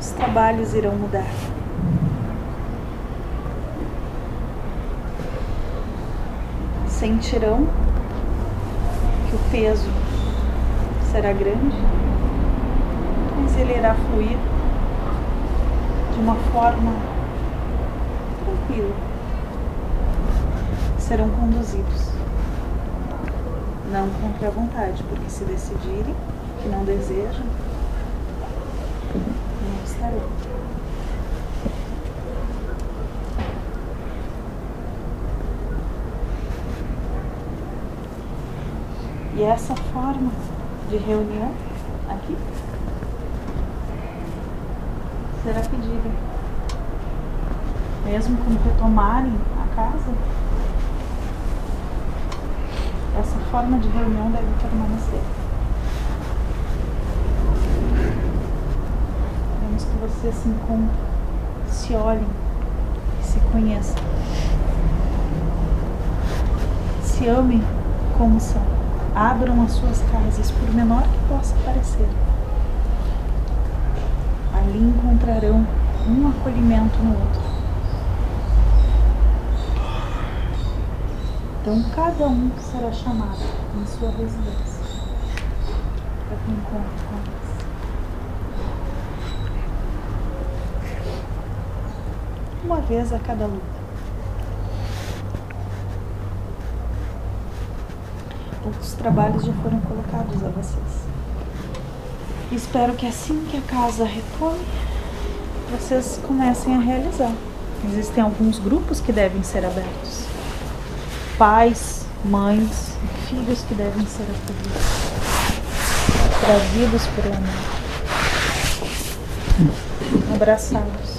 os trabalhos irão mudar. Sentirão que o peso será grande, mas ele irá fluir de uma forma tranquila. Serão conduzidos, não contra a vontade, porque se decidirem que não desejam, E essa forma de reunião aqui será pedida. Mesmo quando retomarem a casa, essa forma de reunião deve permanecer. Queremos que vocês se encontrem, se olhem, se conheçam, se amem como são. Abram as suas casas, por menor que possa parecer. Ali encontrarão um acolhimento no outro. Então, cada um será chamado em sua residência para que encontre com eles. Uma vez a cada luta. Outros trabalhos já foram colocados a vocês. Espero que assim que a casa retome, vocês comecem a realizar. Existem alguns grupos que devem ser abertos. Pais, mães, filhos que devem ser acolhidos. Trazidos por amor. Abraçados.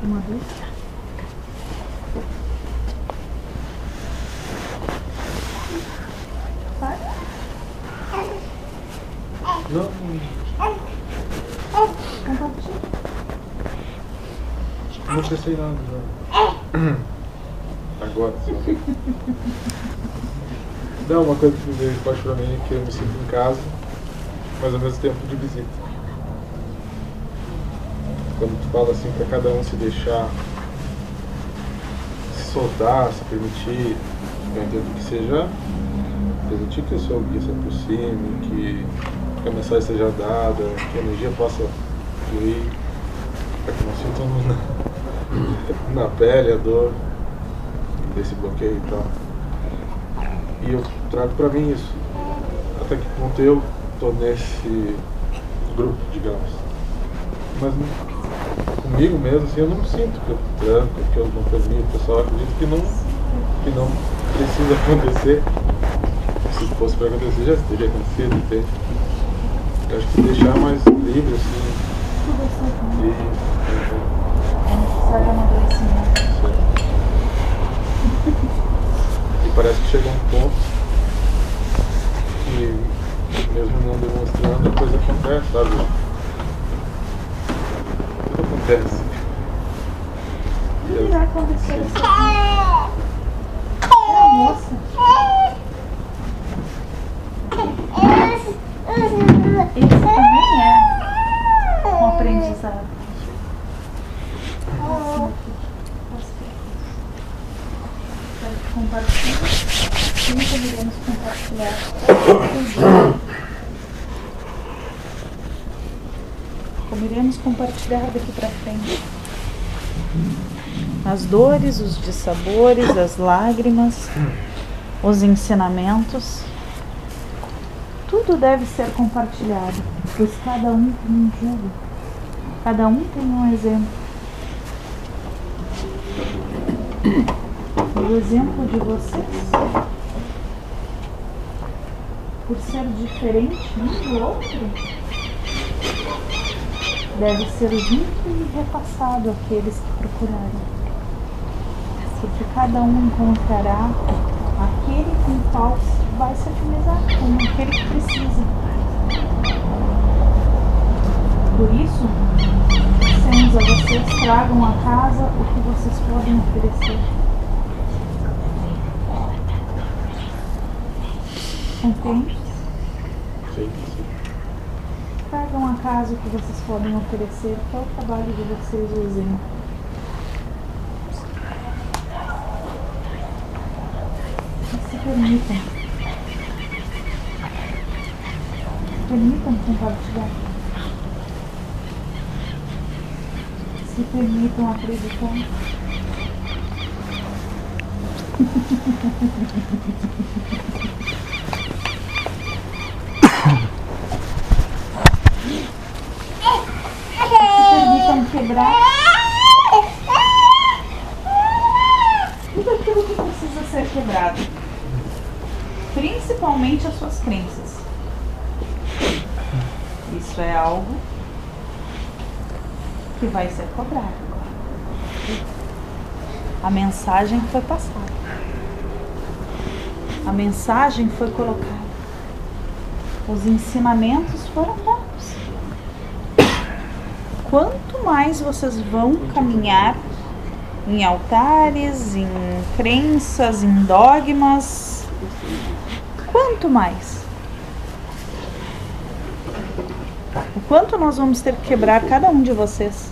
Alguma? Vai. Não, não pensei nada. Agora só. Não, uma coisa que me veio forte pra mim é que eu me sinto em casa, mas ao mesmo tempo de visita. Quando tu fala assim pra cada um se deixar se soltar, se permitir, eu entendo que seja permitir que o seu guia se aproxime, que, que a mensagem seja dada, que a energia possa fluir, para que não sintam na, na pele a dor desse bloqueio e tal. E eu trago pra mim isso. Até que ponto eu tô nesse grupo, digamos. Mas não- comigo mesmo, assim, eu não sinto que eu tranco, que eu não permito. O pessoal acredita que não, que não precisa acontecer. Se fosse pra acontecer, já teria acontecido, entende? Eu acho que deixar mais livre, assim, e... É amadurecimento. E parece que chegou um ponto que, mesmo não demonstrando, a coisa acontece, sabe? Acontece. O que irá acontecer? É a moça. Isso também é um aprendizado. Aqui. Quero que compartilhe. Nunca iremos compartilhar. Iremos compartilhar daqui para frente. As dores, os dissabores, as lágrimas, os ensinamentos. Tudo deve ser compartilhado, pois cada um tem um jugo, cada um tem um exemplo. O exemplo de vocês, por ser diferente um do outro, deve ser junto e repassado àqueles que procurarem. Porque cada um encontrará aquele com qual vai se afinizar com aquele que precisa. Por isso, Senza, vocês tragam a casa o que vocês podem oferecer. Entende? Sim, sim. Tragam a casa o que vocês podem oferecer, é o trabalho de vocês. E se permitam. Permitam compartilhar. Se permitam acreditar. permitam quebrar tudo aquilo que precisa ser quebrado, principalmente as suas crenças. Isso é algo que vai ser cobrado agora. A mensagem foi passada. A mensagem foi colocada. Os ensinamentos foram dados quanto mais vocês vão caminhar em altares, em crenças, em dogmas, quanto mais. O quanto nós vamos ter que quebrar cada um de vocês